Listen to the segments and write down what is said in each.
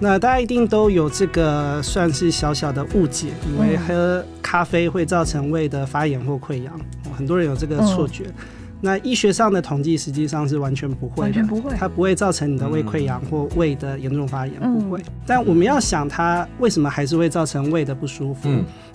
那大家一定都有这个算是小小的误解，以为喝咖啡会造成胃的发炎或溃疡，很多人有这个错觉。那医学上的统计实际上是完全不会的，完全不会，它不会造成你的胃溃疡或胃的严重发炎，不会。但我们要想它为什么还是会造成胃的不舒服？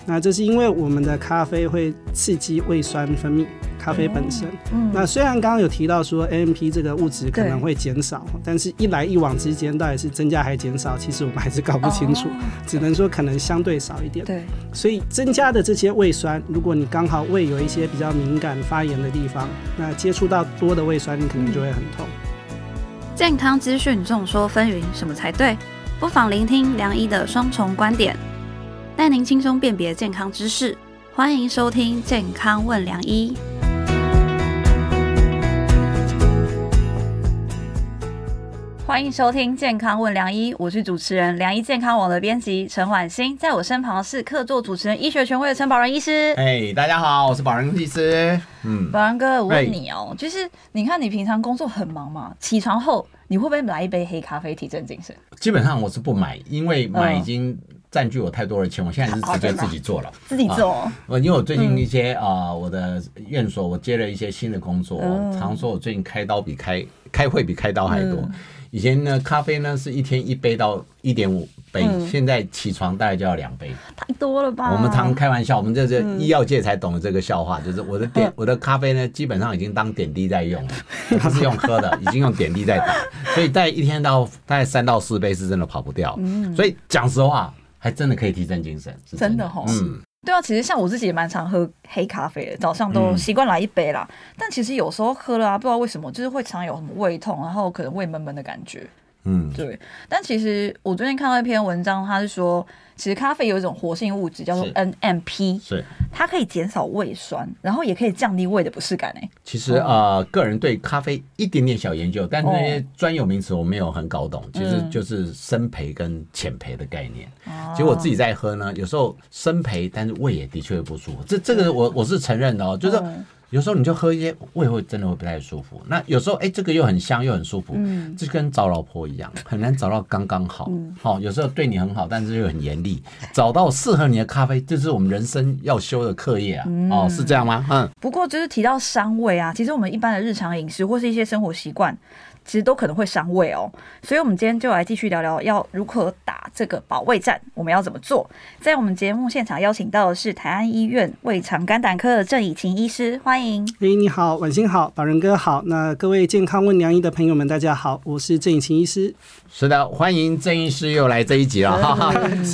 那这是因为我们的咖啡会刺激胃酸分泌。咖啡本身，那虽然刚刚有提到说 AMP 这个物质可能会减少，但是一来一往之间到底是增加还是减少，其实我们还是搞不清楚，只能说可能相对少一点。对，所以增加的这些胃酸，如果你刚好胃有一些比较敏感发炎的地方，那接触到多的胃酸，你可能就会很痛。健康资讯众说纷纭，什么才对？不妨聆听梁医的双重观点，带您轻松辨别健康知识。欢迎收听《健康问良医》。欢迎收听《健康问良医》，我是主持人良医健康网的编辑陈婉欣，在我身旁是客座主持人医学权威的陈宝仁医师。哎，大家好，我是宝仁医师。嗯，宝仁哥，我问你哦，就是你看你平常工作很忙嘛，起床后你会不会来一杯黑咖啡提振精神？基本上我是不买，因为买已经占据我太多的钱，我现在是直接自己做了。自己做？我因为我最近一些啊，我的院所我接了一些新的工作，常说我最近开刀比开开会比开刀还多。以前呢，咖啡呢是一天一杯到一点五杯，现在起床大概就要两杯，太多了吧？我们常开玩笑，我们这是医药界才懂得这个笑话，就是我的点我的咖啡呢，基本上已经当点滴在用了，不是用喝的，已经用点滴在打，所以在一天到大概三到四杯是真的跑不掉。所以讲实话，还真的可以提振精神，真的哈。嗯。对啊，其实像我自己也蛮常喝黑咖啡的，早上都习惯来一杯啦。但其实有时候喝了啊，不知道为什么，就是会常有什么胃痛，然后可能胃闷闷的感觉。嗯，对。但其实我最近看到一篇文章，他是说。其实咖啡有一种活性物质叫做 NMP，是它可以减少胃酸，然后也可以降低胃的不适感诶。其实呃，个人对咖啡一点点小研究，但那些专有名词我没有很搞懂，其实就是生培跟浅培的概念。结果我自己在喝呢，有时候生培，但是胃也的确会不舒服。这这个我我是承认的哦，就是。有时候你就喝一些，胃会真的会不太舒服。那有时候哎，这个又很香又很舒服，嗯，这跟找老婆一样，很难找到刚刚好。好，有时候对你很好，但是又很严厉。找到适合你的咖啡，这是我们人生要修的课业啊。哦，是这样吗？嗯。不过就是提到伤胃啊，其实我们一般的日常饮食或是一些生活习惯。其实都可能会伤胃哦，所以我们今天就来继续聊聊要如何打这个保卫战，我们要怎么做？在我们节目现场邀请到的是台安医院胃肠肝胆科的郑以晴医师，欢迎。哎，你好，晚星好，宝仁哥好，那各位健康问良医的朋友们，大家好，我是郑以晴医师。是的，欢迎郑医师又来这一集了 哈。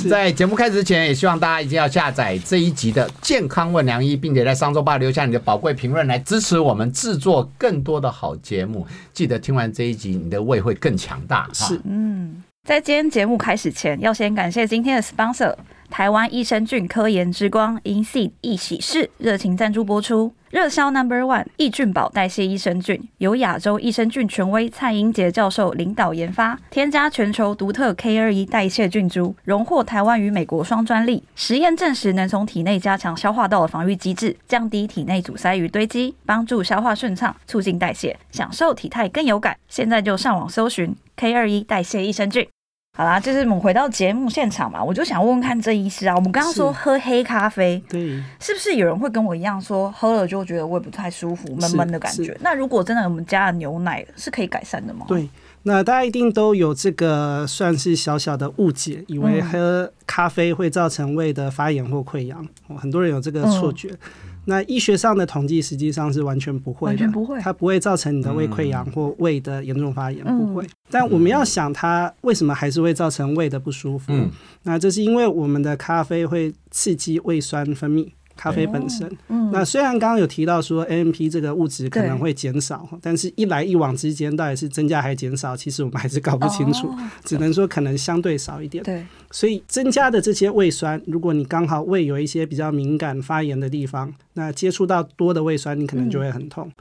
在节目开始之前，也希望大家一定要下载这一集的健康问良医，并且在上周八留下你的宝贵评论，来支持我们制作更多的好节目。记得听完这。这一集你的胃会更强大。是，嗯，在今天节目开始前，要先感谢今天的 sponsor 台湾益生菌科研之光 InSeed 一喜事热情赞助播出。热销 Number One 益菌宝代谢益生菌，由亚洲益生菌权威蔡英杰教授领导研发，添加全球独特 K 二一代谢菌株，荣获台湾与美国双专利。实验证实能从体内加强消化道的防御机制，降低体内阻塞与堆积，帮助消化顺畅，促进代谢，享受体态更有感。现在就上网搜寻 K 二一代谢益生菌。好啦，就是我们回到节目现场嘛，我就想问问看郑医师啊，我们刚刚说喝黑咖啡，对，是不是有人会跟我一样说喝了就觉得胃不太舒服、闷闷的感觉？那如果真的我们加了牛奶，是可以改善的吗？对，那大家一定都有这个算是小小的误解，以为喝咖啡会造成胃的发炎或溃疡，很多人有这个错觉。那医学上的统计实际上是完全不会的，完全不会，它不会造成你的胃溃疡或胃的严重发炎，不会。但我们要想，它为什么还是会造成胃的不舒服？那这是因为我们的咖啡会刺激胃酸分泌。咖啡本身，那虽然刚刚有提到说 AMP 这个物质可能会减少，但是一来一往之间到底是增加还是减少，其实我们还是搞不清楚，只能说可能相对少一点。对，所以增加的这些胃酸，如果你刚好胃有一些比较敏感发炎的地方。那接触到多的胃酸，你可能就会很痛。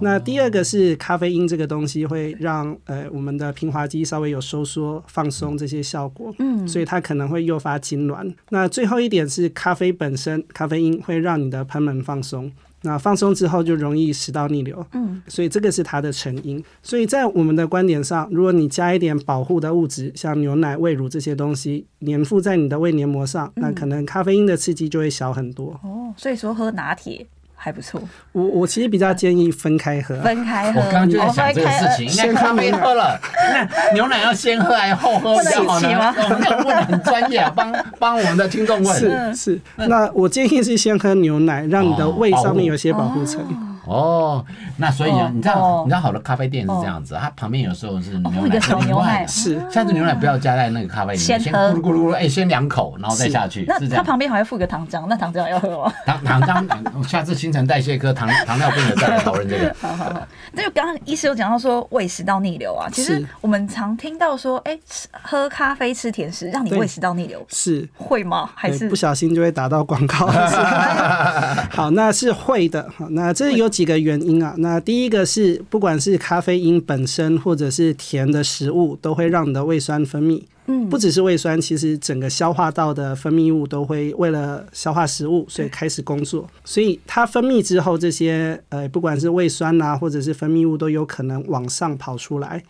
那第二个是咖啡因这个东西会让呃我们的平滑肌稍微有收缩放松这些效果，嗯，所以它可能会诱发痉挛。那最后一点是咖啡本身，咖啡因会让你的喷门放松。那放松之后就容易食道逆流，嗯，所以这个是它的成因。所以在我们的观点上，如果你加一点保护的物质，像牛奶、胃乳这些东西，粘附在你的胃黏膜上，那可能咖啡因的刺激就会小很多。哦，所以说喝拿铁。还不错，我我其实比较建议分开喝，分开喝。我刚刚就在想这个事情，应该咖啡喝了，那牛奶要先喝还是后喝比较好呢？我们问的很专业啊，帮帮我们的听众问。是是，那我建议是先喝牛奶，让你的胃上面有些保护层。哦，那所以呢，你知道，你知道好的咖啡店是这样子，它旁边有时候是牛奶，牛奶是，下次牛奶不要加在那个咖啡里面，先咕噜咕噜咕噜，哎，先两口，然后再下去。是那它旁边还会附个糖浆，那糖浆要喝吗？糖糖浆，下次新陈代谢科糖 糖尿病的再来讨论这个。好好好，那就刚刚医师有讲到说胃食道逆流啊，其实我们常听到说，哎，喝咖啡吃甜食让你胃食道逆流，是会吗？还是不小心就会打到广告？好，那是会的。好，那这有。几个原因啊，那第一个是不管是咖啡因本身，或者是甜的食物，都会让你的胃酸分泌。嗯，不只是胃酸，其实整个消化道的分泌物都会为了消化食物，所以开始工作。所以它分泌之后，这些呃，不管是胃酸啊，或者是分泌物，都有可能往上跑出来。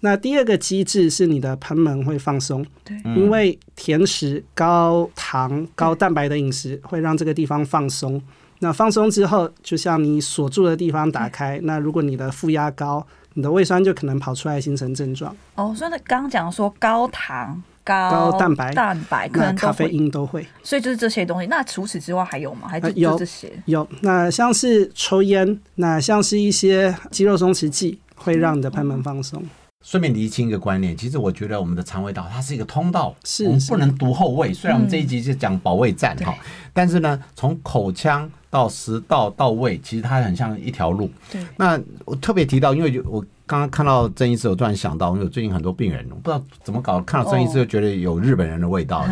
那第二个机制是你的贲门会放松，对，因为甜食、高糖、高蛋白的饮食会让这个地方放松。那放松之后，就像你锁住的地方打开，那如果你的负压高，你的胃酸就可能跑出来形成症状。哦，所以刚刚讲说高糖、高蛋白、蛋白，可能咖啡因都会。所以就是这些东西。那除此之外还有吗？还是有这些？有。那像是抽烟，那像是一些肌肉松弛剂，会让你的贲门放松。顺便厘清一个观念，其实我觉得我们的肠胃道它是一个通道，是我们不能独后胃。虽然我们这一集是讲保卫战哈，但是呢，从口腔到食道到胃，其实它很像一条路。对。那我特别提到，因为我刚刚看到郑医师，我突然想到，因为最近很多病人，我不知道怎么搞，看到郑医师就觉得有日本人的味道。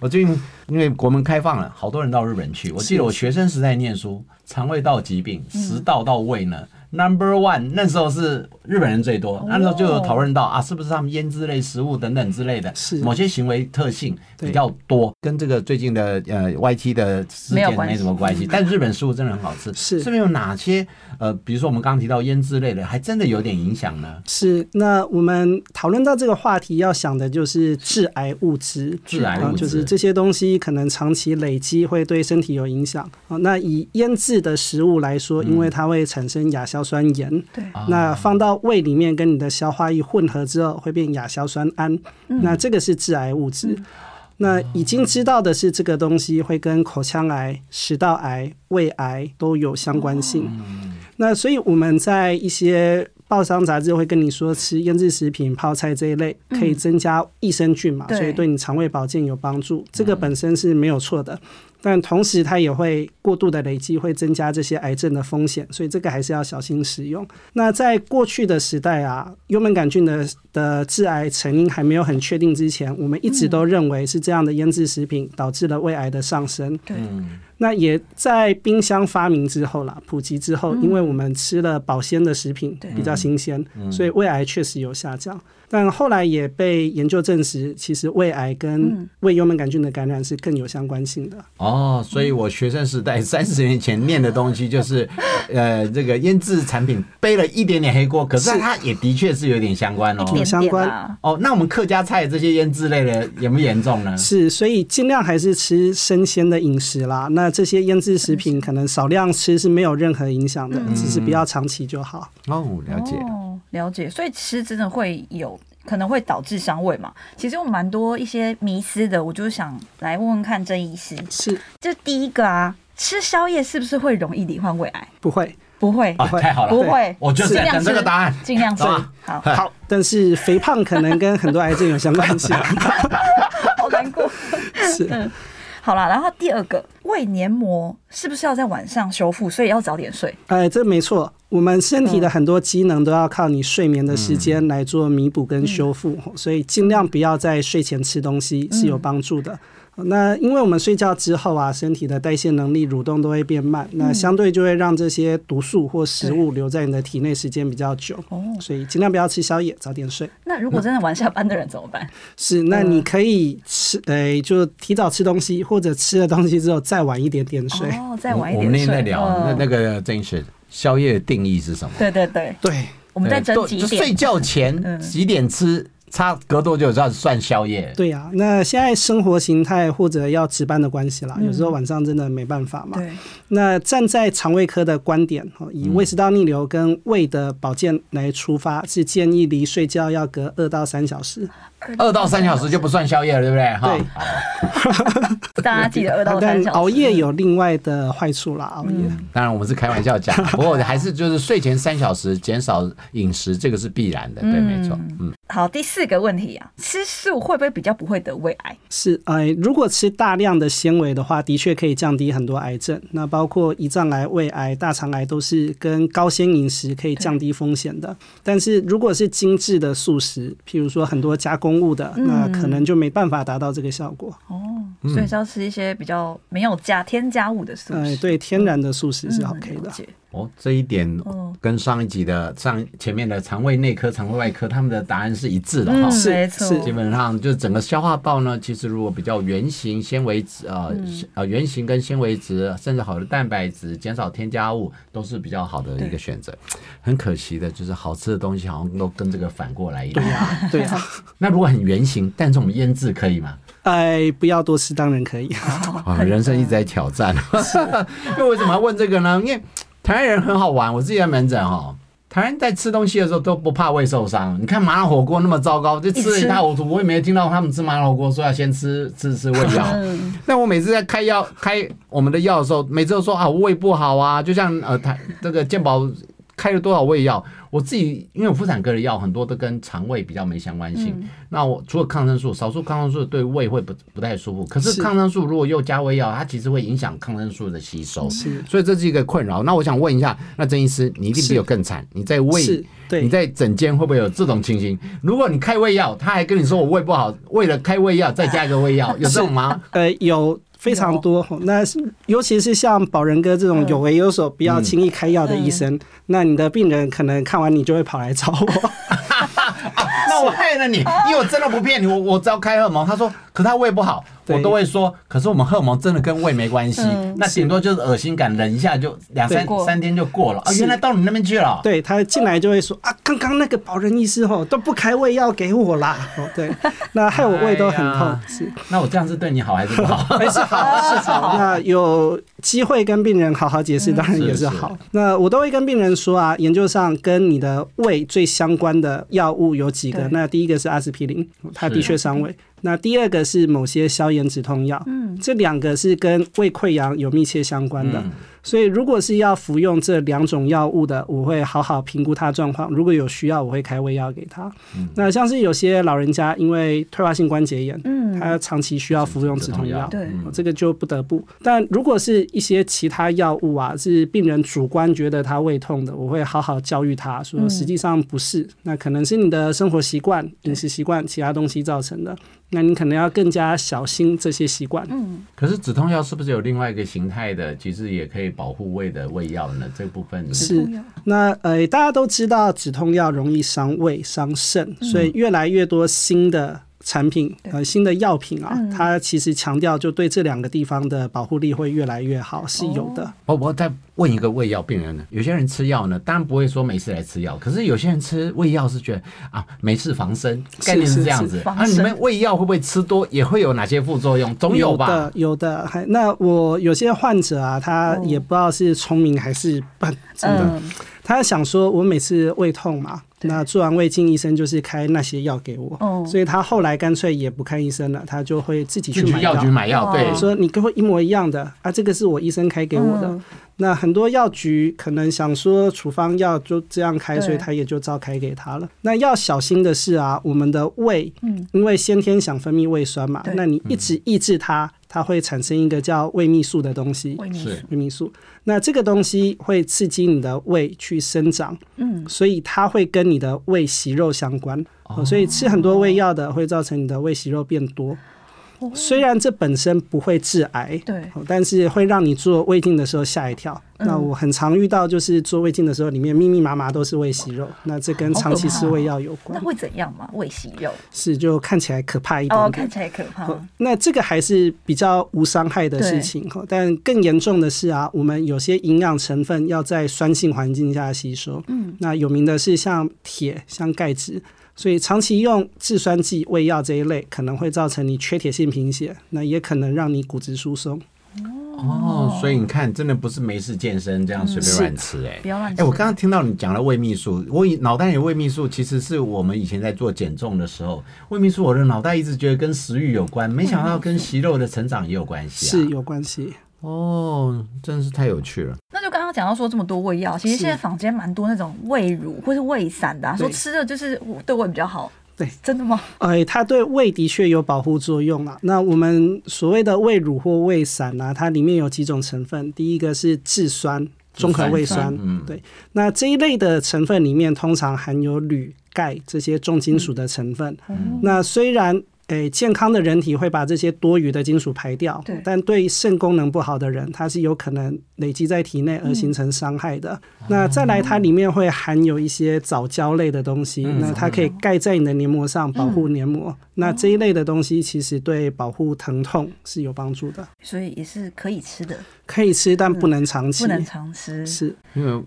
我最近因为国门开放了，好多人到日本去。我记得我学生时代念书，肠胃道疾病，食道到胃呢。Number one，那时候是日本人最多，那时候就有讨论到啊，是不是他们腌制类食物等等之类的，是。某些行为特性比较多，跟这个最近的呃 YT 的事件没什么关系。但日本食物真的很好吃，是。是不是有哪些呃，比如说我们刚刚提到腌制类的，还真的有点影响呢？是，那我们讨论到这个话题，要想的就是致癌物质，致癌物质就是这些东西可能长期累积会对身体有影响啊。那以腌制的食物来说，因为它会产生亚硝。酸盐，对，那放到胃里面跟你的消化液混合之后，会变亚硝酸胺，那这个是致癌物质。那已经知道的是，这个东西会跟口腔癌、食道癌、胃癌都有相关性。那所以我们在一些报章杂志会跟你说，吃腌制食品、泡菜这一类可以增加益生菌嘛，所以对你肠胃保健有帮助，这个本身是没有错的。但同时，它也会过度的累积，会增加这些癌症的风险，所以这个还是要小心使用。那在过去的时代啊，幽门杆菌的的致癌成因还没有很确定之前，我们一直都认为是这样的腌制食品导致了胃癌的上升。对。那也在冰箱发明之后啦，普及之后，因为我们吃了保鲜的食品比较新鲜，所以胃癌确实有下降。但后来也被研究证实，其实胃癌跟胃幽门杆菌的感染是更有相关性的。哦，所以我学生时代三十年前念的东西就是，呃，这个腌制产品背了一点点黑锅，可是它也的确是有点相关哦，有相关。哦，那我们客家菜这些腌制类的严不严重呢？是，所以尽量还是吃生鲜的饮食啦。那这些腌制食品可能少量吃是没有任何影响的，只是不要长期就好。哦，了解，哦了解。所以吃真的会有可能会导致伤胃嘛？其实有蛮多一些迷思的，我就想来问问看郑医师。是，这第一个啊，吃宵夜是不是会容易罹患胃癌？不会，不会，太好了，不会。我就是等这个答案，尽量吃。好，好。但是肥胖可能跟很多癌症有相关性。好难过。是。好了，然后第二个胃黏膜是不是要在晚上修复？所以要早点睡。哎，这没错，我们身体的很多机能都要靠你睡眠的时间来做弥补跟修复，所以尽量不要在睡前吃东西是有帮助的。那因为我们睡觉之后啊，身体的代谢能力、蠕动都会变慢，那相对就会让这些毒素或食物留在你的体内时间比较久。哦，所以尽量不要吃宵夜，早点睡。那如果真的晚下班的人怎么办？是，那你可以吃，诶，就提早吃东西，或者吃了东西之后再晚一点点睡。哦，再晚一点睡。我们那天在聊，那那个郑医师，宵夜的定义是什么？对对对对，我们在争几点？睡觉前 几点吃？差隔多久就要算宵夜？对呀，那现在生活形态或者要值班的关系啦，有时候晚上真的没办法嘛。对。那站在肠胃科的观点，以胃食道逆流跟胃的保健来出发，是建议离睡觉要隔二到三小时。二到三小时就不算宵夜了，对不对？哈，大家记得二到三小时。熬夜有另外的坏处啦，熬夜。当然我们是开玩笑讲，不过还是就是睡前三小时减少饮食，这个是必然的，对，没错。嗯。好，第四个问题啊，吃素会不会比较不会得胃癌？是，哎，如果吃大量的纤维的话，的确可以降低很多癌症。那包括胰脏癌、胃癌、大肠癌都是跟高纤饮食可以降低风险的。但是如果是精致的素食，譬如说很多加工物的，那可能就没办法达到这个效果。哦，所以是要吃一些比较没有加添加物的素食。哎，对，天然的素食是 OK 的。哦，这一点跟上一集的上前面的肠胃内科、肠胃外科他们的答案是一致的哈。是是，基本上就是整个消化道呢，其实如果比较圆形、纤维质啊呃圆形跟纤维质，甚至好的蛋白质，减少添加物，都是比较好的一个选择。很可惜的就是好吃的东西好像都跟这个反过来一样。对呀，对呀。那如果很圆形，但是我们腌制可以吗？哎，不要多吃，当然可以。啊，人生一直在挑战。那为什么要问这个呢？因为台湾人很好玩，我自己在门诊哈，台湾在吃东西的时候都不怕胃受伤。你看麻辣火锅那么糟糕，就吃了一塌糊涂。我也没有听到他们吃麻辣火锅说要先 吃吃吃胃药。但我每次在开药开我们的药的时候，每次都说啊我胃不好啊，就像呃台这个健保开了多少胃药。我自己因为妇产科的药很多都跟肠胃比较没相关性，那我除了抗生素，少数抗生素对胃会不不太舒服。可是抗生素如果又加胃药，它其实会影响抗生素的吸收，所以这是一个困扰。那我想问一下，那郑医师，你一定比我更惨，你在胃，你在诊间会不会有这种情形？如果你开胃药，他还跟你说我胃不好，为了开胃药再加一个胃药，有这种吗？呃，有。非常多，那尤其是像宝仁哥这种有为有所、不要轻易开药的医生，那你的病人可能看完你就会跑来找我。那我害了你，因为我真的不骗你，我我只要开荷尔蒙。他说，可他胃不好。我都会说，可是我们荷尔蒙真的跟胃没关系，那顶多就是恶心感，忍一下就两三三天就过了啊！原来到你那边去了。对他进来就会说啊，刚刚那个保人医师吼都不开胃药给我啦，哦对，那害我胃都很痛。是，那我这样是对你好还是不好？还是好是好。那有机会跟病人好好解释，当然也是好。那我都会跟病人说啊，研究上跟你的胃最相关的药物有几个？那第一个是阿司匹林，它的确伤胃。那第二个是某些消炎止痛药，嗯，这两个是跟胃溃疡有密切相关的。所以，如果是要服用这两种药物的，我会好好评估他状况。如果有需要，我会开胃药给他。那像是有些老人家因为退化性关节炎，嗯，他长期需要服用止痛药，对，这个就不得不。但如果是一些其他药物啊，是病人主观觉得他胃痛的，我会好好教育他说，实际上不是，那可能是你的生活习惯、饮食习惯、其他东西造成的。那你可能要更加小心这些习惯。嗯，可是止痛药是不是有另外一个形态的？其实也可以。保护胃的胃药呢？这部分是那呃，大家都知道止痛药容易伤胃伤肾，所以越来越多新的。产品呃新的药品啊，它其实强调就对这两个地方的保护力会越来越好，是有的。我我再问一个胃药病人呢，有些人吃药呢，当然不会说没事来吃药，可是有些人吃胃药是觉得啊没事防身，概念是这样子。啊，你们胃药会不会吃多也会有哪些副作用？总有吧？有的，还那我有些患者啊，他也不知道是聪明还是笨，真的。他想说，我每次胃痛嘛，那做完胃镜，医生就是开那些药给我，所以他后来干脆也不看医生了，他就会自己去买药局买药。对，说你跟我一模一样的啊，这个是我医生开给我的。那很多药局可能想说处方药就这样开，所以他也就照开给他了。那要小心的是啊，我们的胃，因为先天想分泌胃酸嘛，那你一直抑制它。它会产生一个叫胃泌素的东西，是胃泌素。那这个东西会刺激你的胃去生长，嗯，所以它会跟你的胃息肉相关。所以吃很多胃药的会造成你的胃息肉变多。虽然这本身不会致癌，对，但是会让你做胃镜的时候吓一跳。那我很常遇到，就是做胃镜的时候，里面密密麻麻都是胃息肉，那这跟长期吃胃药有关。那会怎样吗？胃息肉是就看起来可怕一点点，看起来可怕。那这个还是比较无伤害的事情哈，但更严重的是啊，我们有些营养成分要在酸性环境下吸收。嗯，那有名的是像铁、像钙质。所以长期用制酸剂、胃药这一类，可能会造成你缺铁性贫血，那也可能让你骨质疏松。哦，所以你看，真的不是没事健身这样随便乱吃哎，不要乱吃。哎，我刚刚听到你讲了胃秘素，我脑袋里胃秘素其实是我们以前在做减重的时候，胃秘素我的脑袋一直觉得跟食欲有关，没想到跟息肉的成长也有关系，是有关系。哦，真是太有趣了。那就刚刚讲到说这么多胃药，其实现在坊间蛮多那种胃乳或是胃散的，说吃的就是对胃比较好。对，真的吗？哎，它对胃的确有保护作用啊。那我们所谓的胃乳或胃散啊，它里面有几种成分。第一个是质酸，中和胃酸。嗯，对。那这一类的成分里面通常含有铝、钙这些重金属的成分。那虽然诶，健康的人体会把这些多余的金属排掉，对但对肾功能不好的人，它是有可能累积在体内而形成伤害的。那再来，它里面会含有一些藻胶类的东西，那它可以盖在你的黏膜上，保护黏膜。那这一类的东西其实对保护疼痛是有帮助的，所以也是可以吃的。可以吃，但不能长期。不能常吃，是因为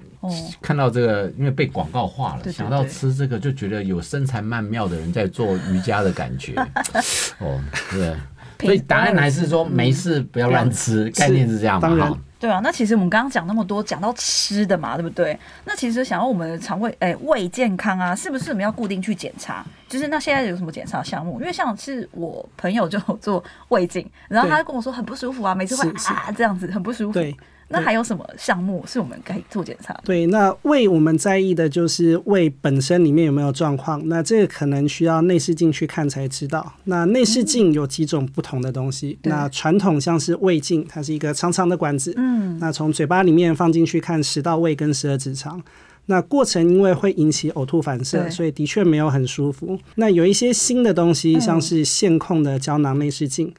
看到这个，因为被广告化了，想到吃这个就觉得有身材曼妙的人在做瑜伽的感觉。哦，对，所以答案还是说没事，不要乱吃，概念是这样嘛？对啊，那其实我们刚刚讲那么多，讲到吃的嘛，对不对？那其实想要我们的肠胃，哎，胃健康啊，是不是我们要固定去检查？就是那现在有什么检查项目？因为像是我朋友就做胃镜，然后他跟我说很不舒服啊，每次会啊这样子，很不舒服。对。那还有什么项目是我们可以做检查？对，那胃我们在意的就是胃本身里面有没有状况。那这个可能需要内视镜去看才知道。那内视镜有几种不同的东西。那传统像是胃镜，它是一个长长的管子。嗯。那从嘴巴里面放进去看食道、胃跟十二指肠。那过程因为会引起呕吐反射，所以的确没有很舒服。那有一些新的东西，像是线控的胶囊内视镜。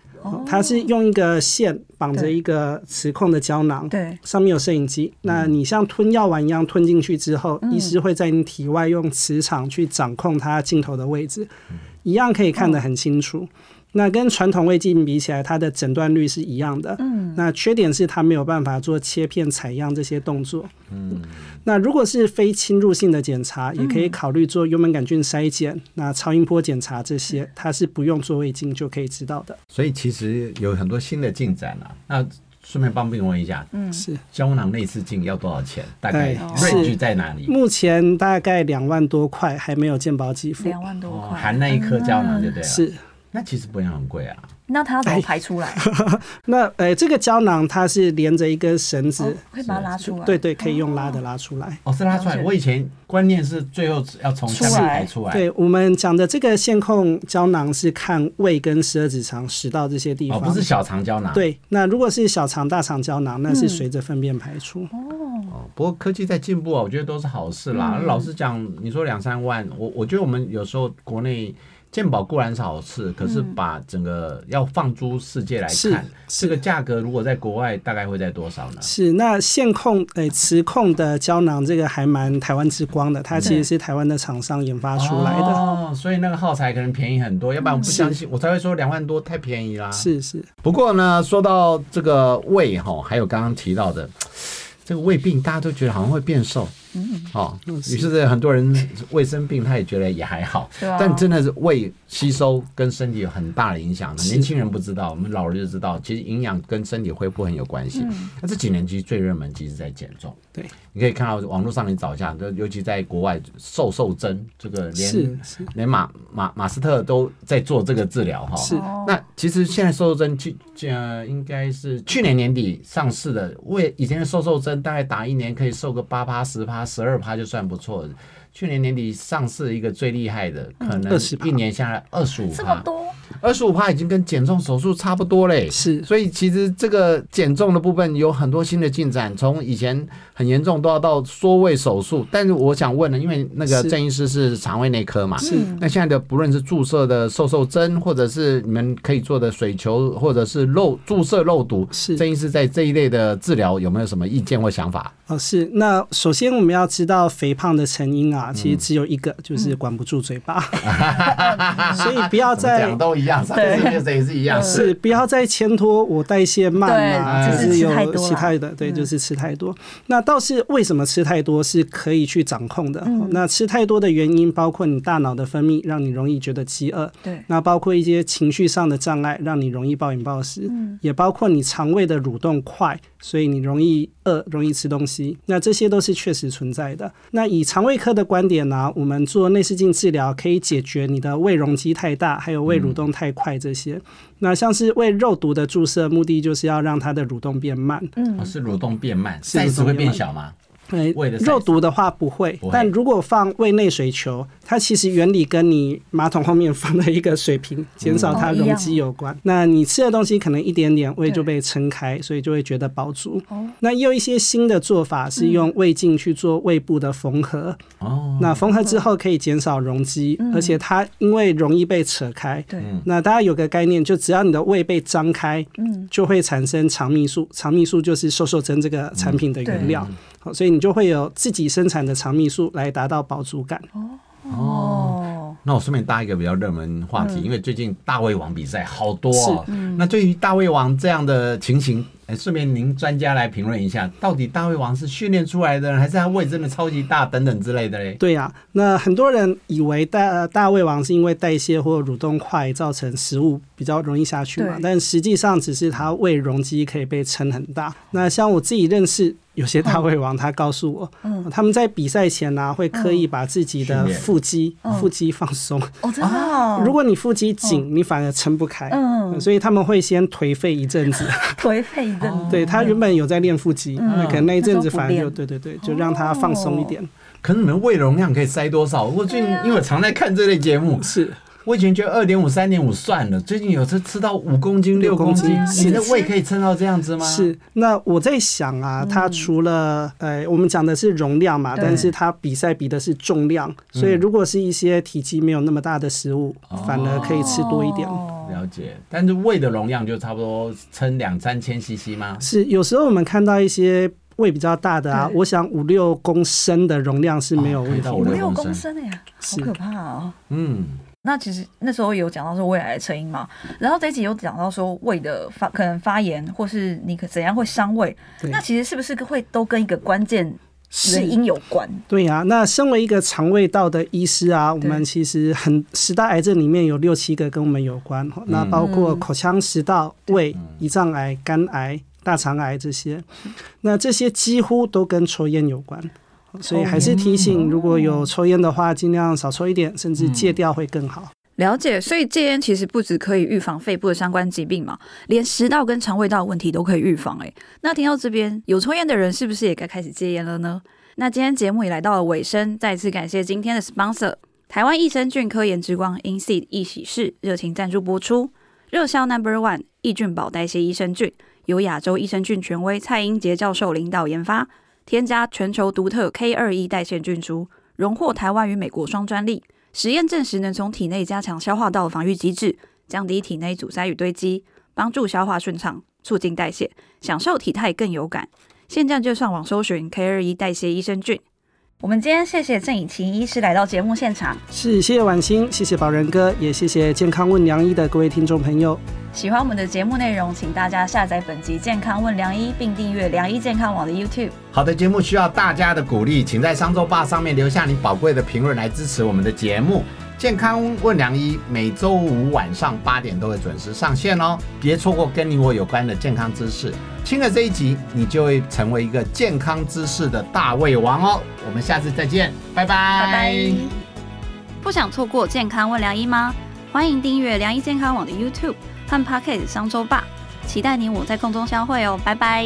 它是用一个线绑着一个磁控的胶囊，对，上面有摄影机。那你像吞药丸一样吞进去之后，医师会在你体外用磁场去掌控它镜头的位置，一样可以看得很清楚。那跟传统胃镜比起来，它的诊断率是一样的。嗯，那缺点是它没有办法做切片、采样这些动作。嗯，那如果是非侵入性的检查，也可以考虑做幽门杆菌筛检、那超音波检查这些，它是不用做胃镜就可以知道的。所以其实有很多新的进展了。那顺便帮病人问一下，嗯，是胶囊内视镜要多少钱？大概瑞据在哪里？目前大概两万多块，还没有健保给付。两万多块，含那一颗胶囊就对了。是。那其实不会很贵啊。那它要怎么排出来？那呃，这个胶囊它是连着一根绳子，可以把它拉出来。对对，可以用拉的拉出来。哦，是拉出来。我以前观念是最后要从下面排出来。对我们讲的这个线控胶囊是看胃跟十二指肠、食道这些地方，不是小肠胶囊。对，那如果是小肠、大肠胶囊，那是随着粪便排出。哦，不过科技在进步啊，我觉得都是好事啦。老实讲，你说两三万，我我觉得我们有时候国内。健宝固然是好事，可是把整个要放诸世界来看，这个价格如果在国外大概会在多少呢？是那线控诶磁控的胶囊，这个还蛮台湾之光的，它其实是台湾的厂商研发出来的，哦，所以那个耗材可能便宜很多，要不然我不相信，我才会说两万多太便宜啦。是是，不过呢，说到这个胃哈，还有刚刚提到的。这个胃病大家都觉得好像会变瘦，嗯，哦，于是很多人胃生病，他也觉得也还好，但真的是胃吸收跟身体有很大的影响。年轻人不知道，我们老人就知道，其实营养跟身体恢复很有关系。那这几年其实最热门其实在减重，对，你可以看到网络上你找一下，尤其在国外瘦瘦针，这个连连马马马斯特都在做这个治疗哈。是，那其实现在瘦瘦针去呃应该是去年年底上市的，为以前的瘦瘦针。大概打一年可以瘦个八趴十趴十二趴就算不错。去年年底上市一个最厉害的，可能20%一年下来二十五趴，这么多，二十五趴已经跟减重手术差不多嘞。是所以其实这个减重的部分有很多新的进展，从以前很严重都要到缩胃手术。但是我想问呢，因为那个是郑医师是肠胃内科嘛，是那现在的不论是注射的瘦瘦针，或者是你们可以做的水球，或者是肉注射肉毒，是郑医师在这一类的治疗有没有什么意见或想法？哦，是。那首先我们要知道肥胖的成因嗯啊，其实只有一个，就是管不住嘴巴。所以不要再一样，上次那个也是一样，是不要再牵拖我代谢慢啊，就是有其他的，对，就是吃太多。那倒是为什么吃太多是可以去掌控的。嗯。那吃太多的原因包括你大脑的分泌，让你容易觉得饥饿。对，那包括一些情绪上的障碍，让你容易暴饮暴食，嗯。也包括你肠胃的蠕动快，所以你容易饿，容易吃东西。那这些都是确实存在的。那以肠胃科的观点呢、我们做内视镜治疗可以解决你的胃容积太大，还有胃蠕动太快这些。那像是胃肉毒的注射，目的就是要让它的蠕动变慢。嗯哦，是蠕动变慢是会变小吗？对胃的肉毒的话不会，不会但如果放胃内水球，它其实原理跟你马桶后面放的一个水瓶减少它容积有关。那你吃的东西可能一点点，胃就被撑开，所以就会觉得饱足。哦。那也有一些新的做法是用胃镜去做胃部的缝合，哦，那缝合之后可以减少容积，而且它因为容易被扯开。对，那大家有个概念，就只要你的胃被张开，嗯，就会产生肠泌素，肠泌素就是瘦瘦针这个产品的原料。好，所以你就会有自己生产的肠泌素来达到饱足感。哦，那我顺便搭一个比较热门话题，因为最近大胃王比赛好多、是哦。那对于大胃王这样的情形，哎，顺便您专家来评论一下，到底大胃王是训练出来的，还是他胃真的超级大等等之类的嘞？对呀、那很多人以为大大胃王是因为代谢或蠕动快造成食物比较容易下去嘛，但实际上只是他胃容积可以被撑很大。那像我自己认识有些大胃王，他告诉我，嗯他们在比赛前呢、会刻意把自己的腹肌、嗯腹肌放松。哦，真的哦，如果你腹肌紧，你反而撑不开。嗯所以他们会先颓废一阵子。颓废一对他原本有在练腹肌，嗯。那可能那一阵子反而就对对对，就让他放松一点。可是你们胃容量可以塞多少？我最近因为我常在看这类节目，是。我以前觉得二点五、三点五算了，最近有次吃到五公斤、六公斤六公，斤你的胃可以撑到这样子吗？是，那我在想啊，它除了呃，我们讲的是容量嘛，但是它比赛比的是重量，所以如果是一些体积没有那么大的食物，反而可以吃多一点。哦了解，但是胃的容量就差不多撑两三千 CC 吗？是，有时候我们看到一些胃比较大的啊，我想五六公升的容量是没有问题哦可以到的。五六公升公升的呀，好可怕哦。嗯，那其实那时候有讲到说胃癌的成因嘛，然后这一集有讲到说胃的发可能发炎，或是你可怎样会伤胃，那其实是不是会都跟一个关键是。因有关？对呀、那身为一个肠胃道的医师啊，我们其实很十大癌症里面有六七个跟我们有关，那包括口腔、食道、胃、胰脏癌、肝癌、大肠癌这些，那这些几乎都跟抽烟有关。所以还是提醒，如果有抽烟的话，尽量少抽一点，甚至戒掉会更好。了解，所以戒烟其实不只可以预防肺部的相关疾病嘛，连食道跟肠胃道问题都可以预防。诶，那听到这边，有抽烟的人是不是也该开始戒烟了呢？那今天节目也来到了尾声，再次感谢今天的 sponsor 台湾益生菌科研之光 InSeed 益喜事热情赞助播出，热销 Number One 益菌宝代谢益生菌，由亚洲益生菌权威蔡英杰教授领导研发，添加全球独特 K 二一代谢菌株，荣获台湾与美国双专利。实验证实能从体内加强消化道防御机制，降低体内阻塞与堆积，帮助消化顺畅，促进代谢，享受体态更有感。现在就上网搜寻 K 二一代谢益生菌。我们今天谢谢郑以晴医师来到节目现场。是，谢谢婉欣，谢谢宝仁哥，也谢谢健康问良医的各位听众朋友。喜欢我们的节目内容，请大家下载本集《健康问良医》，并订阅良医健康网的 YouTube。好的节目需要大家的鼓励，请在商周吧上面留下你宝贵的评论来支持我们的节目。健康问良医每周五晚上八点都会准时上线哦，别错过跟你我有关的健康知识。听了这一集，你就会成为一个健康知识的大胃王哦。我们下次再见，拜拜。不想错过健康问良医吗？欢迎订阅良医健康网的 YouTube 和 Pocket 商周吧，期待你我在空中相会哦，拜拜。